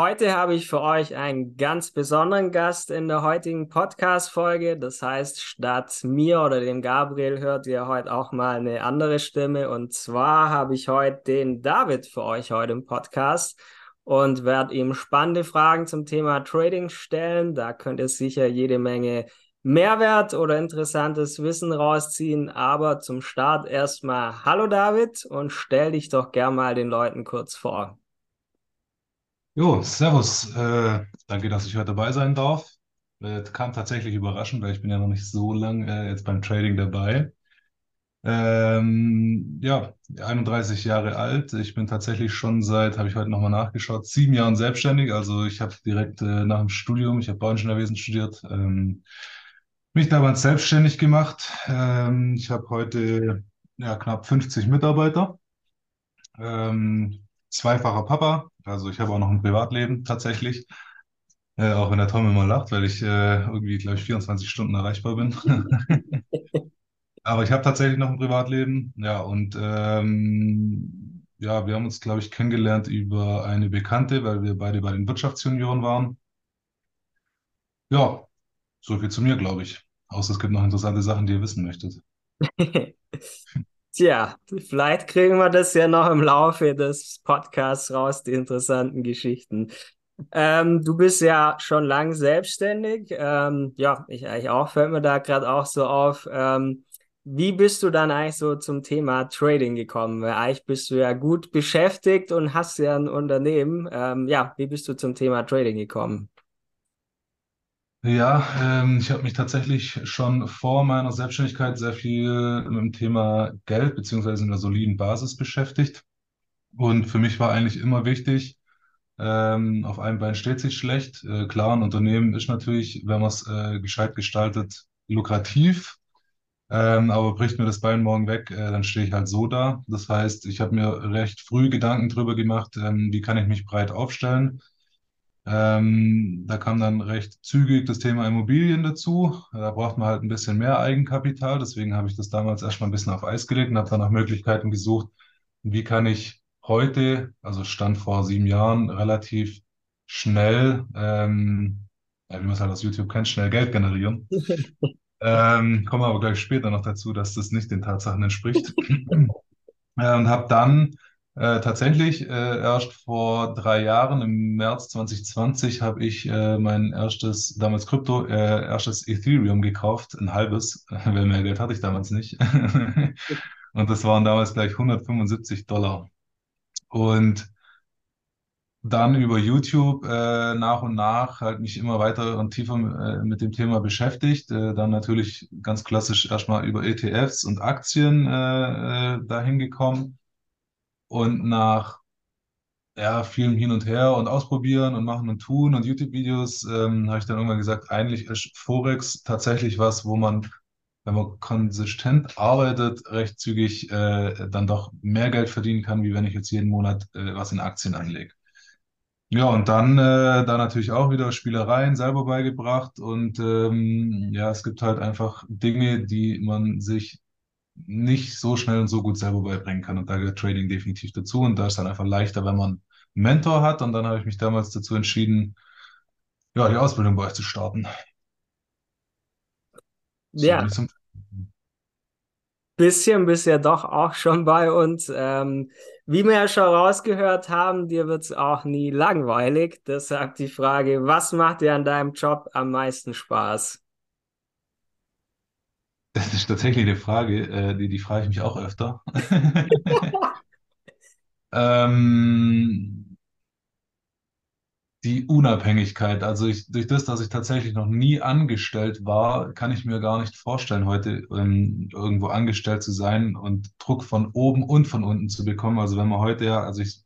Heute habe ich für euch einen ganz besonderen Gast in der heutigen Podcast-Folge. Das heißt, statt mir oder dem Gabriel hört ihr heute auch mal eine andere Stimme. Und zwar habe ich heute den David für euch heute im Podcast und werde ihm spannende Fragen zum Thema Trading stellen. Da könnt ihr sicher jede Menge Mehrwert oder interessantes Wissen rausziehen. Aber zum Start erstmal Hallo David und stell dich doch gern mal den Leuten kurz vor. Jo, servus. Äh, danke, dass ich heute dabei sein darf. Äh, kam tatsächlich überraschend, weil ich bin ja noch nicht so lange äh, jetzt beim Trading dabei. Ähm, ja, 31 Jahre alt. Ich bin tatsächlich schon seit, habe ich heute nochmal nachgeschaut, sieben Jahren selbstständig. Also ich habe direkt äh, nach dem Studium, ich habe Bauingenieurwesen studiert, ähm, mich damals selbstständig gemacht. Ähm, ich habe heute ja, knapp 50 Mitarbeiter. Ähm, zweifacher Papa, also ich habe auch noch ein Privatleben tatsächlich. Äh, auch wenn der Tom immer lacht, weil ich äh, irgendwie, glaube ich, 24 Stunden erreichbar bin. Aber ich habe tatsächlich noch ein Privatleben. Ja, und ähm, ja, wir haben uns, glaube ich, kennengelernt über eine Bekannte, weil wir beide bei den Wirtschaftsjunioren waren. Ja, so viel zu mir, glaube ich. Außer es gibt noch interessante Sachen, die ihr wissen möchtet. Tja, vielleicht kriegen wir das ja noch im Laufe des Podcasts raus, die interessanten Geschichten. Ähm, du bist ja schon lang selbstständig. Ähm, ja, ich eigentlich auch, fällt mir da gerade auch so auf. Ähm, wie bist du dann eigentlich so zum Thema Trading gekommen? Weil eigentlich bist du ja gut beschäftigt und hast ja ein Unternehmen. Ähm, ja, wie bist du zum Thema Trading gekommen? Ja, ähm, ich habe mich tatsächlich schon vor meiner Selbstständigkeit sehr viel mit dem Thema Geld beziehungsweise einer soliden Basis beschäftigt. Und für mich war eigentlich immer wichtig, ähm, auf einem Bein steht sich schlecht. Äh, klar, ein Unternehmen ist natürlich, wenn man es äh, gescheit gestaltet, lukrativ. Ähm, aber bricht mir das Bein morgen weg, äh, dann stehe ich halt so da. Das heißt, ich habe mir recht früh Gedanken drüber gemacht, ähm, wie kann ich mich breit aufstellen. Ähm, da kam dann recht zügig das Thema Immobilien dazu. Da braucht man halt ein bisschen mehr Eigenkapital. Deswegen habe ich das damals erstmal ein bisschen auf Eis gelegt und habe dann nach Möglichkeiten gesucht, wie kann ich heute, also Stand vor sieben Jahren, relativ schnell, ähm, ja, wie man es halt aus YouTube kennt, schnell Geld generieren. Ähm, komme aber gleich später noch dazu, dass das nicht den Tatsachen entspricht. Äh, und habe dann äh, tatsächlich äh, erst vor drei Jahren, im März 2020, habe ich äh, mein erstes, damals Krypto, äh, erstes Ethereum gekauft, ein halbes, weil mehr Geld hatte ich damals nicht. Und das waren damals gleich 175 Dollar. Und dann über YouTube äh, nach und nach halt mich immer weiter und tiefer äh, mit dem Thema beschäftigt. Äh, dann natürlich ganz klassisch erstmal über ETFs und Aktien äh, äh, dahin gekommen. Und nach ja, vielem Hin und Her und Ausprobieren und Machen und Tun und YouTube-Videos ähm, habe ich dann irgendwann gesagt, eigentlich ist Forex tatsächlich was, wo man, wenn man konsistent arbeitet, recht zügig äh, dann doch mehr Geld verdienen kann, wie wenn ich jetzt jeden Monat äh, was in Aktien anlege. Ja, und dann äh, da natürlich auch wieder Spielereien selber beigebracht und ähm, ja, es gibt halt einfach Dinge, die man sich nicht so schnell und so gut selber beibringen kann und da gehört Trading definitiv dazu und da ist dann einfach leichter, wenn man einen Mentor hat und dann habe ich mich damals dazu entschieden, ja, die Ausbildung bei euch zu starten. So Ja, zum bisschen bist ja doch auch schon bei uns. Ähm, wie wir ja schon rausgehört haben, dir wird es auch nie langweilig. Deshalb die Frage, was macht dir an deinem Job am meisten Spaß? Das ist tatsächlich eine Frage, äh, die, die frage ich mich auch öfter. Ähm, Die Unabhängigkeit, also ich, durch das, dass ich tatsächlich noch nie angestellt war, kann ich mir gar nicht vorstellen, heute ähm, irgendwo angestellt zu sein und Druck von oben und von unten zu bekommen. Also wenn man heute ja, also ich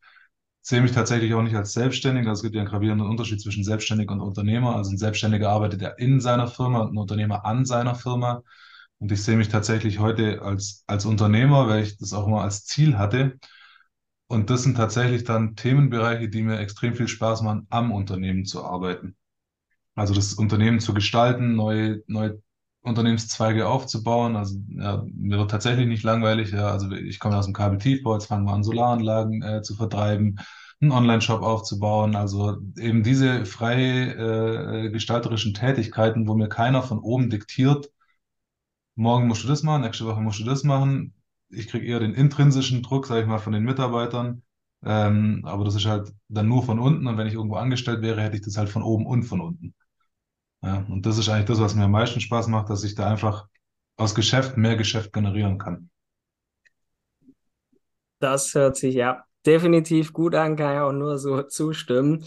sehe mich tatsächlich auch nicht als selbstständig, also es gibt ja einen gravierenden Unterschied zwischen selbstständig und Unternehmer. Also ein Selbstständiger arbeitet ja in seiner Firma und ein Unternehmer an seiner Firma. Und ich sehe mich tatsächlich heute als, als Unternehmer, weil ich das auch immer als Ziel hatte. Und das sind tatsächlich dann Themenbereiche, die mir extrem viel Spaß machen, am Unternehmen zu arbeiten. Also das Unternehmen zu gestalten, neue, neue Unternehmenszweige aufzubauen. Also ja, mir wird tatsächlich nicht langweilig. Ja. Also ich komme aus dem Kabeltiefbau, jetzt fangen wir an, Solaranlagen äh, zu vertreiben. einen Online-Shop aufzubauen. Also eben diese frei äh, gestalterischen Tätigkeiten, wo mir keiner von oben diktiert, morgen musst du das machen, nächste Woche musst du das machen. Ich kriege eher den intrinsischen Druck, sage ich mal, von den Mitarbeitern. Ähm, aber das ist halt dann nur von unten. Und wenn ich irgendwo angestellt wäre, hätte ich das halt von oben und von unten. Ja, und das ist eigentlich das, was mir am meisten Spaß macht, dass ich da einfach aus Geschäft mehr Geschäft generieren kann. Das hört sich ja definitiv gut an, kann ich auch nur so zustimmen.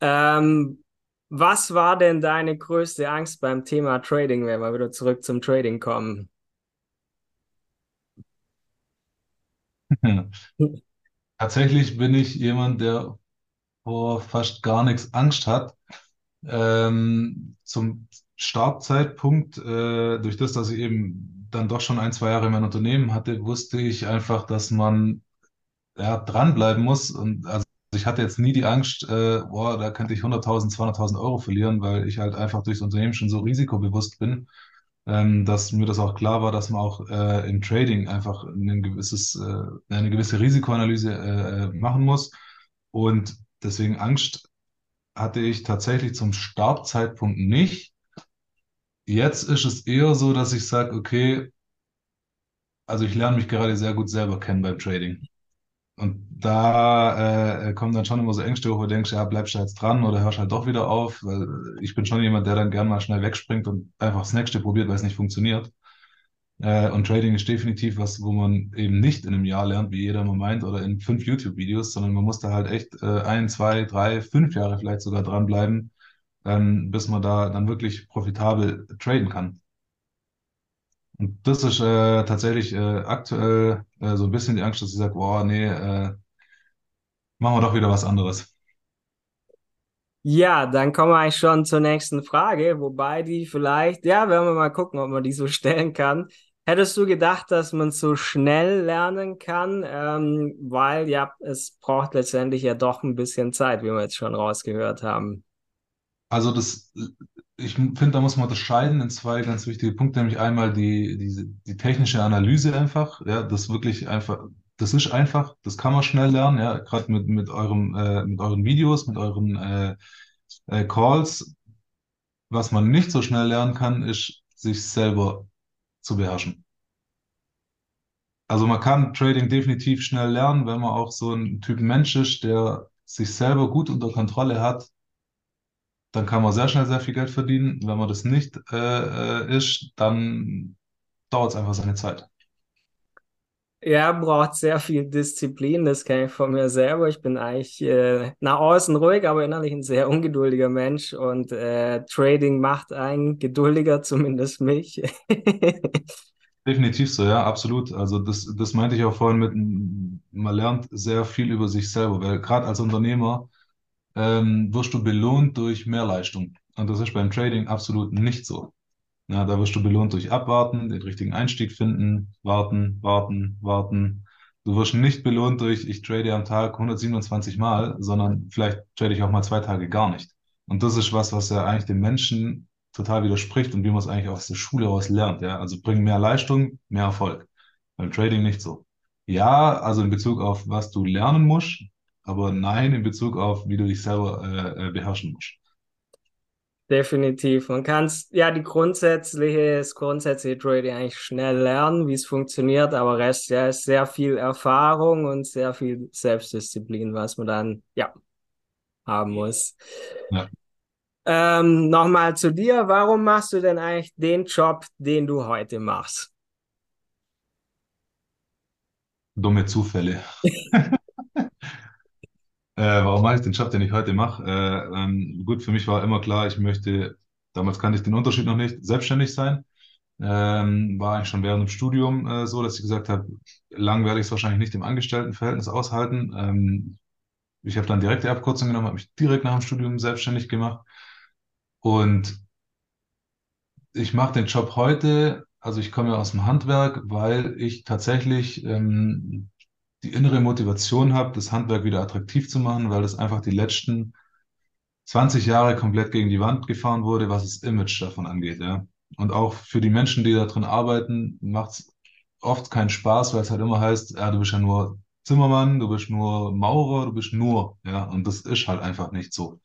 Ähm, was war denn deine größte Angst beim Thema Trading, wenn wir wieder zurück zum Trading kommen? Tatsächlich bin ich jemand, der vor fast gar nichts Angst hat. Ähm, zum Startzeitpunkt, äh, durch das, dass ich eben dann doch schon ein, zwei Jahre mein Unternehmen hatte, wusste ich einfach, dass man ja, dranbleiben muss. Und also ich hatte jetzt nie die Angst, äh, boah, da könnte ich 100.000, 200.000 Euro verlieren, weil ich halt einfach durchs Unternehmen schon so risikobewusst bin, ähm, dass mir das auch klar war, dass man auch äh, im Trading einfach ein gewisses, äh, eine gewisse Risikoanalyse äh, machen muss. Und deswegen Angst hatte ich tatsächlich zum Startzeitpunkt nicht. Jetzt ist es eher so, dass ich sage, okay, also ich lerne mich gerade sehr gut selber kennen beim Trading. Und da äh, kommen dann schon immer so Ängste hoch, wo du denkst, ja, bleibst du jetzt dran oder hörst halt doch wieder auf, weil ich bin schon jemand, der dann gern mal schnell wegspringt und einfach das nächste probiert, weil es nicht funktioniert. Äh, und Trading ist definitiv was, wo man eben nicht in einem Jahr lernt, wie jeder mal meint, oder in fünf YouTube-Videos, sondern man muss da halt echt äh, ein, zwei, drei, fünf Jahre vielleicht sogar dranbleiben, ähm, bis man da dann wirklich profitabel traden kann. Und das ist äh, tatsächlich äh, aktuell äh, so ein bisschen die Angst, dass ich sage, boah, nee, äh, machen wir doch wieder was anderes. Ja, dann kommen wir eigentlich schon zur nächsten Frage, wobei die vielleicht, ja, werden wir mal gucken, ob man die so stellen kann. Hättest du gedacht, dass man so schnell lernen kann? Ähm, weil ja, es braucht letztendlich ja doch ein bisschen Zeit, wie wir jetzt schon rausgehört haben. Also das, ich finde, da muss man unterscheiden in zwei ganz wichtige Punkte, nämlich einmal die, die, die technische Analyse einfach, ja, das wirklich einfach, das ist einfach, das kann man schnell lernen, ja, gerade mit, mit eurem, äh, mit euren Videos, mit euren äh, äh, Calls. Was man nicht so schnell lernen kann, ist, sich selber zu beherrschen. Also man kann Trading definitiv schnell lernen, wenn man auch so ein Typ Mensch ist, der sich selber gut unter Kontrolle hat, dann kann man sehr schnell sehr viel Geld verdienen. Wenn man das nicht äh, äh ist, dann dauert es einfach seine Zeit. Ja, braucht sehr viel Disziplin, das kenne ich von mir selber. Ich bin eigentlich äh, nach außen ruhig, aber innerlich ein sehr ungeduldiger Mensch und äh, Trading macht einen geduldiger, zumindest mich. Definitiv so, ja, absolut. Also das, das meinte ich auch vorhin mit, man lernt sehr viel über sich selber, weil gerade als Unternehmer ähm, wirst du belohnt durch Mehrleistung. Und das ist beim Trading absolut nicht so. Ja, da wirst du belohnt durch Abwarten, den richtigen Einstieg finden, warten, warten, warten. Du wirst nicht belohnt durch, ich trade am Tag 127 Mal, sondern vielleicht trade ich auch mal zwei Tage gar nicht. Und das ist was, was ja eigentlich den Menschen total widerspricht und wie man es eigentlich aus der Schule heraus lernt. Ja? Also bring mehr Leistung, mehr Erfolg. Beim Trading nicht so. Ja, also in Bezug auf was du lernen musst, aber nein in Bezug auf, wie du dich selber äh, äh beherrschen musst. Definitiv. Man kann ja die grundsätzliche, das grundsätzliche Trading eigentlich schnell lernen, wie es funktioniert, aber Rest ja ist sehr viel Erfahrung und sehr viel Selbstdisziplin, was man dann ja haben muss. Ja. Ähm, nochmal zu dir, warum machst du denn eigentlich den Job, den du heute machst? Dumme Zufälle. Äh, warum mache ich den Job, den ich heute mache? Äh, ähm, gut, für mich war immer klar, ich möchte, damals kannte ich den Unterschied noch nicht, selbstständig sein. Ähm, war eigentlich schon während dem Studium äh, so, dass ich gesagt habe, lang werde ich es wahrscheinlich nicht im Angestelltenverhältnis aushalten. Ähm, ich habe dann direkt die Abkürzung genommen, habe mich direkt nach dem Studium selbstständig gemacht. Und ich mache den Job heute, also ich komme ja aus dem Handwerk, weil ich tatsächlich ähm, die innere Motivation habe, das Handwerk wieder attraktiv zu machen, weil das einfach die letzten 20 Jahre komplett gegen die Wand gefahren wurde, was das Image davon angeht, ja. Und auch für die Menschen, die da drin arbeiten, macht es oft keinen Spaß, weil es halt immer heißt, ja, du bist ja nur Zimmermann, du bist nur Maurer, du bist nur, ja, und das ist halt einfach nicht so.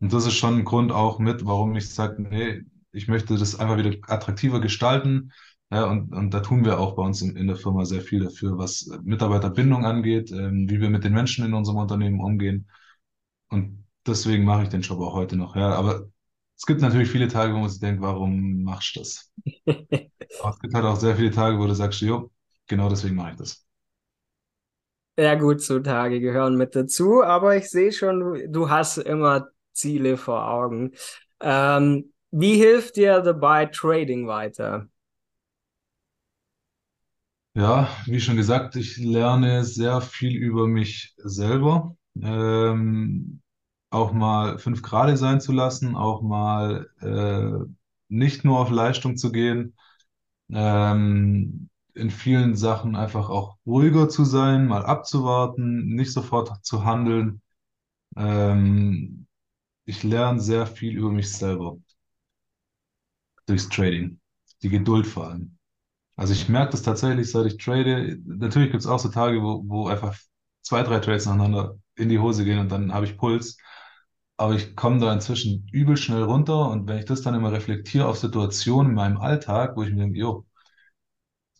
Und das ist schon ein Grund auch mit, warum ich sage, nee, ich möchte das einfach wieder attraktiver gestalten. Ja, und, und da tun wir auch bei uns in, in der Firma sehr viel dafür, was Mitarbeiterbindung angeht, ähm, wie wir mit den Menschen in unserem Unternehmen umgehen. Und deswegen mache ich den Job auch heute noch. Ja, aber es gibt natürlich viele Tage, wo man sich denkt, warum machst du das? Aber es gibt halt auch sehr viele Tage, wo du sagst, jo, genau deswegen mache ich das. Ja, gut, zutage gehören mit dazu, aber ich sehe schon, du, du hast immer Ziele vor Augen. Ähm, wie hilft dir dabei Trading weiter? Ja, wie schon gesagt, ich lerne sehr viel über mich selber. Ähm, auch mal fünf Grade sein zu lassen, auch mal äh, nicht nur auf Leistung zu gehen, ähm, in vielen Sachen einfach auch ruhiger zu sein, mal abzuwarten, nicht sofort zu handeln. Ähm, ich lerne sehr viel über mich selber durchs Trading, die Geduld vor allem. Also ich merke das tatsächlich, seit ich trade. Natürlich gibt es auch so Tage, wo, wo einfach zwei, drei Trades nacheinander in die Hose gehen und dann habe ich Puls. Aber ich komme da inzwischen übel schnell runter und wenn ich das dann immer reflektiere auf Situationen in meinem Alltag, wo ich mir denke, jo,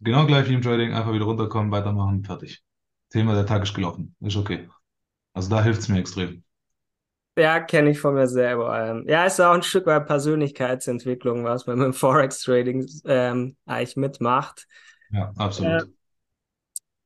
genau gleich wie im Trading, einfach wieder runterkommen, weitermachen, fertig. Thema, der Tag ist gelaufen. Ist okay. Also da hilft es mir extrem. Ja, kenne ich von mir selber. Ähm, ja, ist auch ein Stück weit Persönlichkeitsentwicklung, was man mit dem Forex-Trading ähm, eigentlich mitmacht. Ja, Äh, absolut.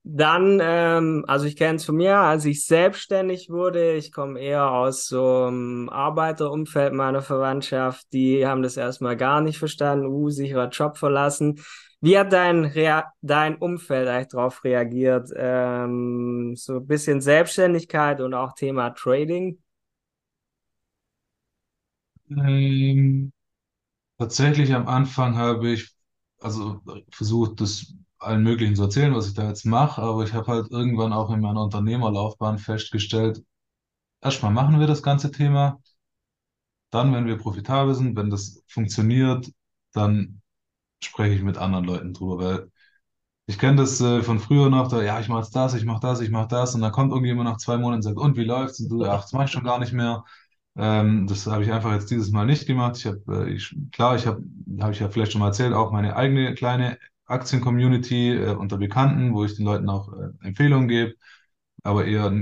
dann, ähm, also ich kenne es von mir, als ich selbstständig wurde, ich komme eher aus so einem Arbeiterumfeld meiner Verwandtschaft, die haben das erstmal gar nicht verstanden, uh, sicherer Job verlassen. Wie hat dein, Rea dein Umfeld eigentlich darauf reagiert? Ähm, so ein bisschen Selbstständigkeit und auch Thema Trading? Ähm, tatsächlich am Anfang habe ich also versucht, das allen möglichen zu erzählen, was ich da jetzt mache, aber ich habe halt irgendwann auch in meiner Unternehmerlaufbahn festgestellt, erstmal machen wir das ganze Thema, dann, wenn wir profitabel sind, wenn das funktioniert, dann spreche ich mit anderen Leuten drüber, weil ich kenne das äh, von früher noch, da, ja, ich mache das, ich mache das, ich mache das und dann kommt irgendjemand nach zwei Monaten und sagt, und wie läuft's? Und du, ach, das mache ich schon gar nicht mehr. Ähm, das habe ich einfach jetzt dieses Mal nicht gemacht. Ich habe, äh, ich, klar, ich habe, habe ich ja vielleicht schon mal erzählt, auch meine eigene kleine Aktien-Community äh, unter Bekannten, wo ich den Leuten auch äh, Empfehlungen gebe, aber eher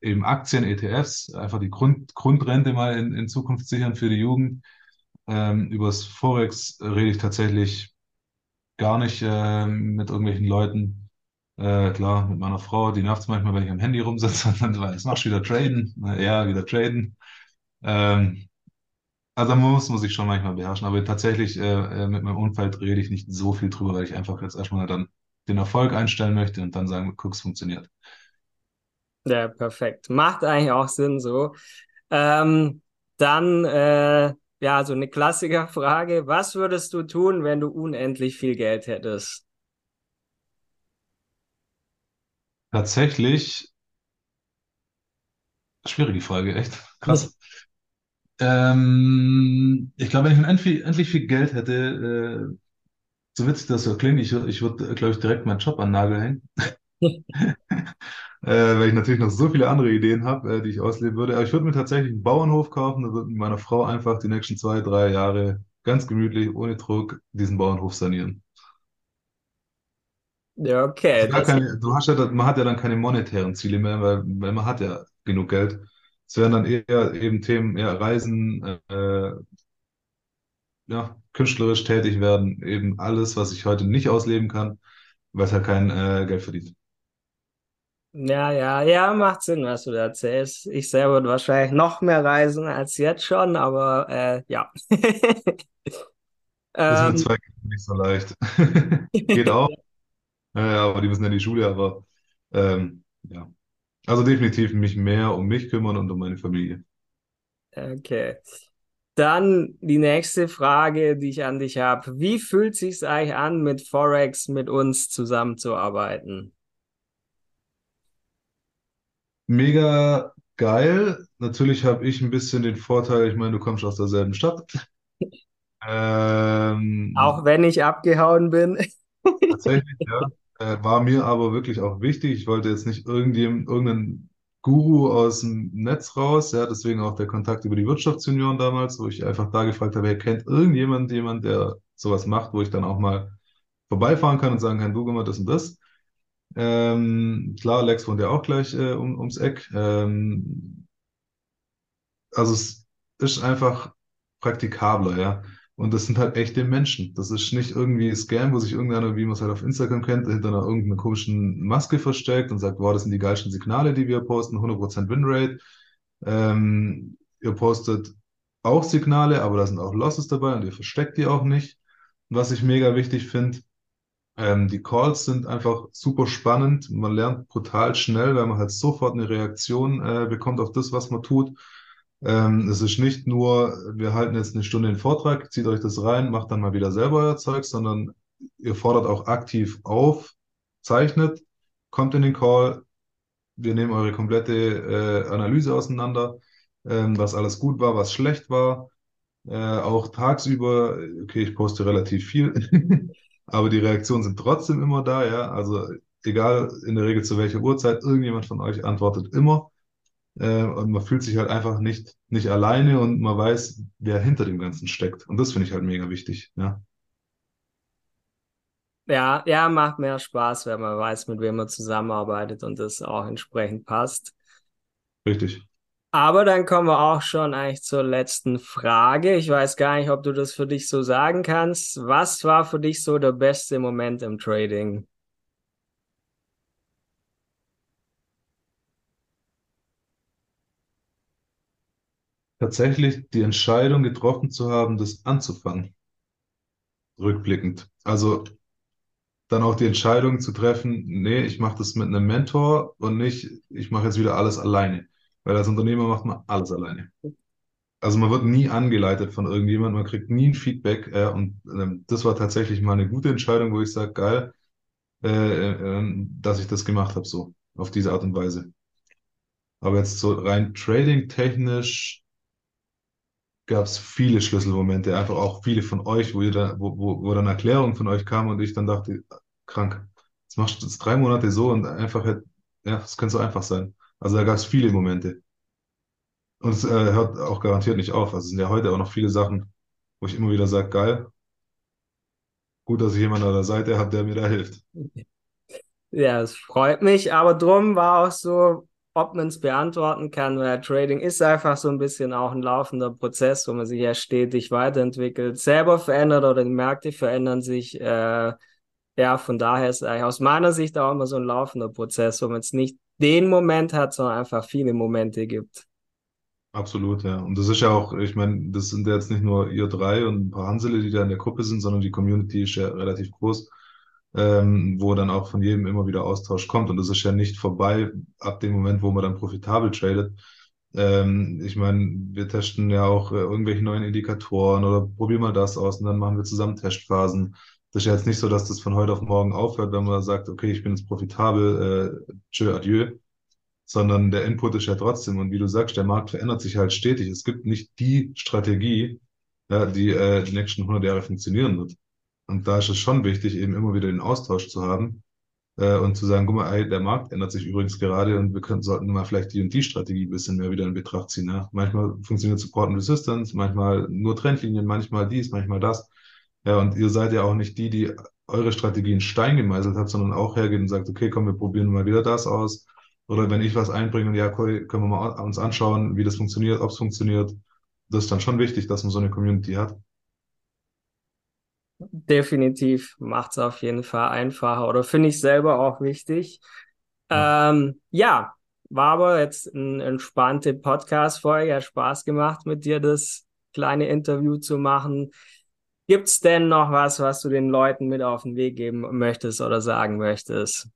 eben Aktien, ETFs, einfach die Grund, Grundrente mal in, in Zukunft sichern für die Jugend. Ähm, übers Forex rede ich tatsächlich gar nicht ähm, mit irgendwelchen Leuten. Äh, klar, mit meiner Frau, die nervt es manchmal, wenn ich am Handy rumsitze und dann, was machst du wieder traden? Na, ja, wieder traden. Ähm, also man muss, muss ich schon manchmal beherrschen, aber tatsächlich äh, äh, mit meinem Umfeld rede ich nicht so viel drüber, weil ich einfach jetzt erstmal dann den Erfolg einstellen möchte und dann sagen, guck, es funktioniert. Ja, perfekt. Macht eigentlich auch Sinn so. Ähm, dann, äh, ja, so eine Klassikerfrage. Was würdest du tun, wenn du unendlich viel Geld hättest? Tatsächlich, schwierige Frage, echt krass. Ähm, ich glaube, wenn ich unendlich, endlich viel Geld hätte, äh, so witzig das so klingt, ich, ich würde, glaube ich, direkt meinen Job an Nagel hängen. Äh, weil ich natürlich noch so viele andere Ideen habe, äh, die ich ausleben würde. Aber ich würde mir tatsächlich einen Bauernhof kaufen und würde mit meiner Frau einfach die nächsten zwei, drei Jahre ganz gemütlich, ohne Druck, diesen Bauernhof sanieren. Ja, okay, keine, du hast ja, man hat ja dann keine monetären Ziele mehr, weil, weil man hat ja genug Geld. Es wären dann eher eben Themen, eher Reisen, äh, ja, künstlerisch tätig werden, eben alles, was ich heute nicht ausleben kann, weil es halt kein äh, Geld verdient. ja, ja, ja, macht Sinn, was du da erzählst. Ich selber würde wahrscheinlich noch mehr reisen als jetzt schon, aber äh, ja. Ist mit Ähm, zwei Kindern nicht so leicht. Geht auch. Ja, aber die müssen ja in die Schule, aber ähm, ja. Also definitiv mich mehr um mich kümmern und um meine Familie. okay. Dann die nächste Frage, die ich an dich habe. Wie fühlt sich's eigentlich an, mit Forex mit uns zusammenzuarbeiten? Mega geil. Natürlich habe ich ein bisschen den Vorteil, ich meine, du kommst aus derselben Stadt. Auch Ähm, wenn ich abgehauen bin. tatsächlich, ja. Äh, war mir aber wirklich auch wichtig. Ich wollte jetzt nicht irgendeinen Guru aus dem Netz raus, ja, deswegen auch der Kontakt über die Wirtschaftsjunioren damals, wo ich einfach da gefragt habe, wer kennt irgendjemand, jemand, der sowas macht, wo ich dann auch mal vorbeifahren kann und sagen kann, du, guck mal, das und das. Ähm, klar, Lex wohnt ja auch gleich äh, um, ums Eck. Ähm, also es ist einfach praktikabler, ja. Und das sind halt echte Menschen. Das ist nicht irgendwie Scam, wo sich irgendeiner, wie man es halt auf Instagram kennt, hinter einer irgendeiner komischen Maske versteckt und sagt, wow, das sind die geilsten Signale, die wir posten, 100% Winrate. Ähm, ihr postet auch Signale, aber da sind auch Losses dabei und ihr versteckt die auch nicht. Was ich mega wichtig finde, ähm, die Calls sind einfach super spannend. Man lernt brutal schnell, weil man halt sofort eine Reaktion äh, bekommt auf das, was man tut. Ähm, es ist nicht nur, wir halten jetzt eine Stunde den Vortrag, zieht euch das rein, macht dann mal wieder selber euer Zeug, sondern ihr fordert auch aktiv auf, zeichnet, kommt in den Call, wir nehmen eure komplette äh, Analyse auseinander, ähm, was alles gut war, was schlecht war. Äh, auch tagsüber, okay, ich poste relativ viel, aber die Reaktionen sind trotzdem immer da, ja. Also egal in der Regel zu welcher Uhrzeit, irgendjemand von euch antwortet immer. Äh, und man fühlt sich halt einfach nicht, nicht alleine und man weiß, wer hinter dem Ganzen steckt. Und das finde ich halt mega wichtig, ja. Ja, ja, macht mehr Spaß, wenn man weiß, mit wem man zusammenarbeitet und das auch entsprechend passt. Richtig. Aber dann kommen wir auch schon eigentlich zur letzten Frage. Ich weiß gar nicht, ob du das für dich so sagen kannst. Was war für dich so der beste Moment im Trading? Tatsächlich die Entscheidung getroffen zu haben, das anzufangen, rückblickend. Also dann auch die Entscheidung zu treffen, nee, ich mache das mit einem Mentor und nicht, ich mache jetzt wieder alles alleine. Weil als Unternehmer macht man alles alleine. Also man wird nie angeleitet von irgendjemandem, man kriegt nie ein Feedback. Äh, und äh, das war tatsächlich mal eine gute Entscheidung, wo ich sage, geil, äh, äh, ähm, dass ich das gemacht habe, so, auf diese Art und Weise. Aber jetzt so rein trading-technisch gab es viele Schlüsselmomente, einfach auch viele von euch, wo, ihr da, wo, wo, wo dann Erklärungen von euch kamen und ich dann dachte, krank, jetzt machst du das drei Monate so und einfach, ja, das könnte so einfach sein. Also da gab es viele Momente. Und es äh, hört auch garantiert nicht auf. Also es sind ja heute auch noch viele Sachen, wo ich immer wieder sage, geil, gut, dass ich jemanden an der Seite habe, der mir da hilft. Ja, es freut mich, aber drum war auch so, ob man es beantworten kann, weil Trading ist einfach so ein bisschen auch ein laufender Prozess, wo man sich ja stetig weiterentwickelt, selber verändert oder die Märkte verändern sich. Äh, ja, von daher ist eigentlich aus meiner Sicht auch immer so ein laufender Prozess, wo man jetzt nicht den Moment hat, sondern einfach viele Momente gibt. Absolut, ja. Und das ist ja auch, ich meine, das sind ja jetzt nicht nur ihr drei und ein paar Hansele, die da in der Gruppe sind, sondern die Community ist ja relativ groß, ähm, wo dann auch von jedem immer wieder Austausch kommt. Und das ist ja nicht vorbei ab dem Moment, wo man dann profitabel tradet. Ähm, ich meine, wir testen ja auch äh, irgendwelche neuen Indikatoren oder probieren mal das aus und dann machen wir zusammen Testphasen. Das ist ja jetzt nicht so, dass das von heute auf morgen aufhört, wenn man sagt, okay, ich bin jetzt profitabel, äh, tschö, adieu, sondern der Input ist ja trotzdem. Und wie du sagst, der Markt verändert sich halt stetig. Es gibt nicht die Strategie, ja, die äh, die nächsten 100 Jahre funktionieren wird. Und da ist es schon wichtig, eben immer wieder den Austausch zu haben äh, und zu sagen, guck mal, ey, der Markt ändert sich übrigens gerade und wir können, sollten mal vielleicht die und die Strategie ein bisschen mehr wieder in Betracht ziehen. Ja? Manchmal funktioniert Support und Resistance, manchmal nur Trendlinien, manchmal dies, manchmal das. Ja, und ihr seid ja auch nicht die, die eure Strategie in Stein gemeißelt hat, sondern auch hergeht und sagt, okay, komm, wir probieren mal wieder das aus. Oder wenn ich was einbringe und ja, können wir mal uns anschauen, wie das funktioniert, ob es funktioniert. Das ist dann schon wichtig, dass man so eine Community hat. Definitiv macht es auf jeden Fall einfacher oder finde ich selber auch wichtig. Ja, ähm, ja war aber jetzt eine entspannte Podcast-Folge. Hat Spaß gemacht, mit dir das kleine Interview zu machen. Gibt es denn noch was, was du den Leuten mit auf den Weg geben möchtest oder sagen möchtest?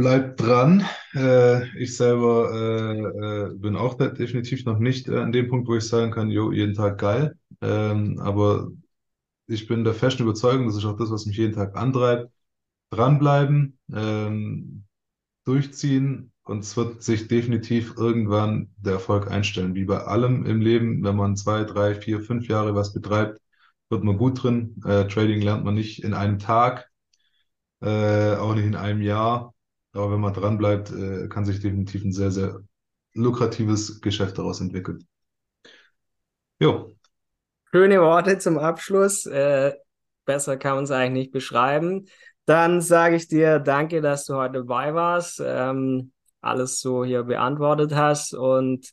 Bleibt dran. Äh, ich selber äh, äh, bin auch definitiv noch nicht äh, an dem Punkt, wo ich sagen kann, jo, jeden Tag geil. Ähm, aber ich bin der festen Überzeugung, das ist auch das, was mich jeden Tag antreibt. Dranbleiben, ähm, durchziehen und es wird sich definitiv irgendwann der Erfolg einstellen. Wie bei allem im Leben, wenn man zwei, drei, vier, fünf Jahre was betreibt, wird man gut drin. Äh, Trading lernt man nicht in einem Tag, äh, auch nicht in einem Jahr. Aber wenn man dran bleibt, äh, kann sich definitiv ein sehr, sehr lukratives Geschäft daraus entwickeln. Jo. Schöne Worte zum Abschluss. Äh, besser kann man es eigentlich nicht beschreiben. Dann sage ich dir danke, dass du heute dabei warst, ähm, alles so hier beantwortet hast. Und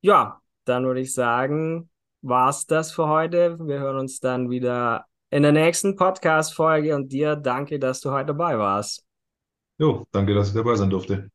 ja, dann würde ich sagen, war's das für heute. Wir hören uns dann wieder in der nächsten Podcast-Folge und dir danke, dass du heute dabei warst. Jo, danke, dass ich dabei sein durfte.